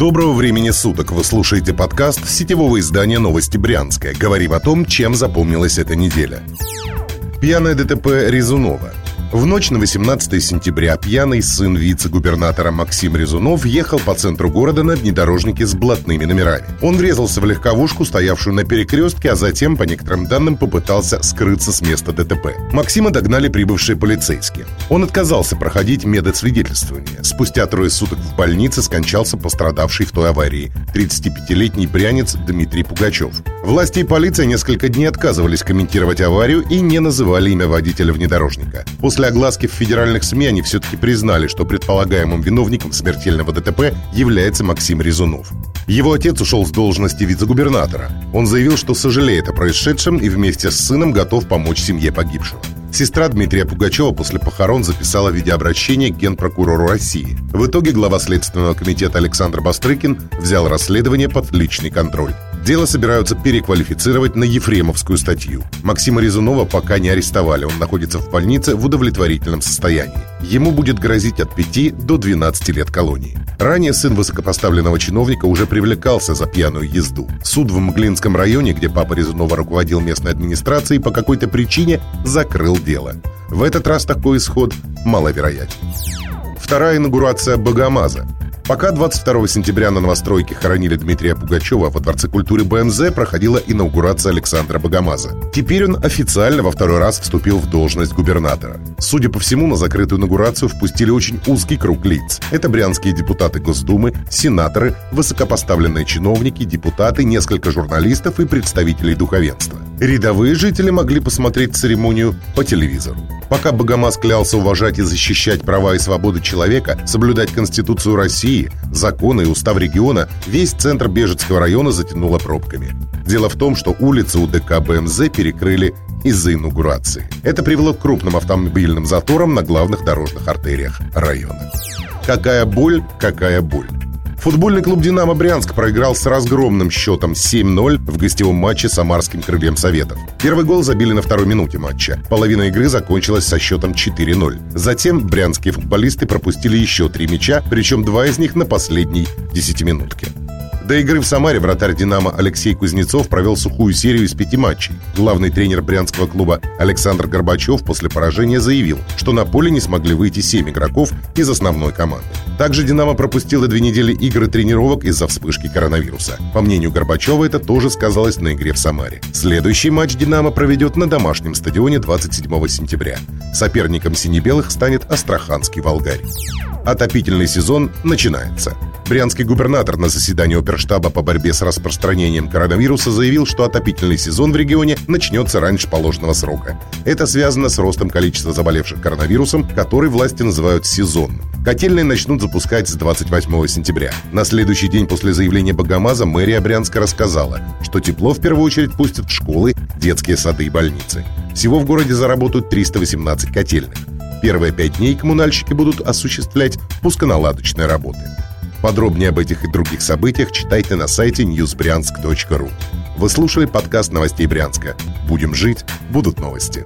Доброго времени суток! Вы слушаете подкаст сетевого издания «Новости Брянска». Говорим о том, чем запомнилась эта неделя. Пьяное ДТП Резунова. В ночь на 18 сентября пьяный сын вице-губернатора Максим Резунов ехал по центру города на внедорожнике с блатными номерами. Он врезался в легковушку, стоявшую на перекрестке, а затем, по некоторым данным, попытался скрыться с места ДТП. Максима догнали прибывшие полицейские. Он отказался проходить медосвидетельствование. Спустя трое суток в больнице скончался пострадавший в той аварии 35-летний брянец Дмитрий Пугачев. Власти и полиция несколько дней отказывались комментировать аварию и не называли имя водителя внедорожника. После После огласки в федеральных СМИ они все-таки признали, что предполагаемым виновником смертельного ДТП является Максим Резунов. Его отец ушел с должности вице-губернатора. Он заявил, что сожалеет о происшедшем и вместе с сыном готов помочь семье погибшего. Сестра Дмитрия Пугачева после похорон записала видеообращение к генпрокурору России. В итоге глава Следственного комитета Александр Бастрыкин взял расследование под личный контроль. Дело собираются переквалифицировать на Ефремовскую статью. Максима Резунова пока не арестовали, он находится в больнице в удовлетворительном состоянии. Ему будет грозить от 5 до 12 лет колонии. Ранее сын высокопоставленного чиновника уже привлекался за пьяную езду. Суд в Мглинском районе, где папа Резунова руководил местной администрацией, по какой-то причине закрыл дело. В этот раз такой исход маловероятен. Вторая инаугурация Богомаза. Пока 22 сентября на новостройке хоронили Дмитрия Пугачева, во Дворце культуры БНЗ проходила инаугурация Александра Богомаза. Теперь он официально во второй раз вступил в должность губернатора. Судя по всему, на закрытую инаугурацию впустили очень узкий круг лиц. Это брянские депутаты Госдумы, сенаторы, высокопоставленные чиновники, депутаты, несколько журналистов и представителей духовенства. Рядовые жители могли посмотреть церемонию по телевизору. Пока Богомаз клялся уважать и защищать права и свободы человека, соблюдать Конституцию России, законы и устав региона, весь центр Бежецкого района затянуло пробками. Дело в том, что улицы у ДК БМЗ перекрыли из-за инаугурации. Это привело к крупным автомобильным заторам на главных дорожных артериях района. Какая боль, какая боль. Футбольный клуб «Динамо Брянск» проиграл с разгромным счетом 7-0 в гостевом матче с Самарским крыльем Советов. Первый гол забили на второй минуте матча. Половина игры закончилась со счетом 4-0. Затем брянские футболисты пропустили еще три мяча, причем два из них на последней десятиминутке. До игры в Самаре вратарь «Динамо» Алексей Кузнецов провел сухую серию из пяти матчей. Главный тренер брянского клуба Александр Горбачев после поражения заявил, что на поле не смогли выйти семь игроков из основной команды. Также «Динамо» пропустила две недели игр и тренировок из-за вспышки коронавируса. По мнению Горбачева, это тоже сказалось на игре в Самаре. Следующий матч «Динамо» проведет на домашнем стадионе 27 сентября. Соперником сине-белых станет Астраханский «Волгарь». Отопительный сезон начинается. Брянский губернатор на заседании оперштаба по борьбе с распространением коронавируса заявил, что отопительный сезон в регионе начнется раньше положенного срока. Это связано с ростом количества заболевших коронавирусом, который власти называют сезонным. Котельные начнут запускать с 28 сентября. На следующий день после заявления Богомаза мэрия Брянска рассказала, что тепло в первую очередь пустят в школы, детские сады и больницы. Всего в городе заработают 318 котельных. Первые пять дней коммунальщики будут осуществлять пусконаладочные работы. Подробнее об этих и других событиях читайте на сайте newsbryansk.ru. Вы слушали подкаст новостей Брянска. Будем жить, будут новости.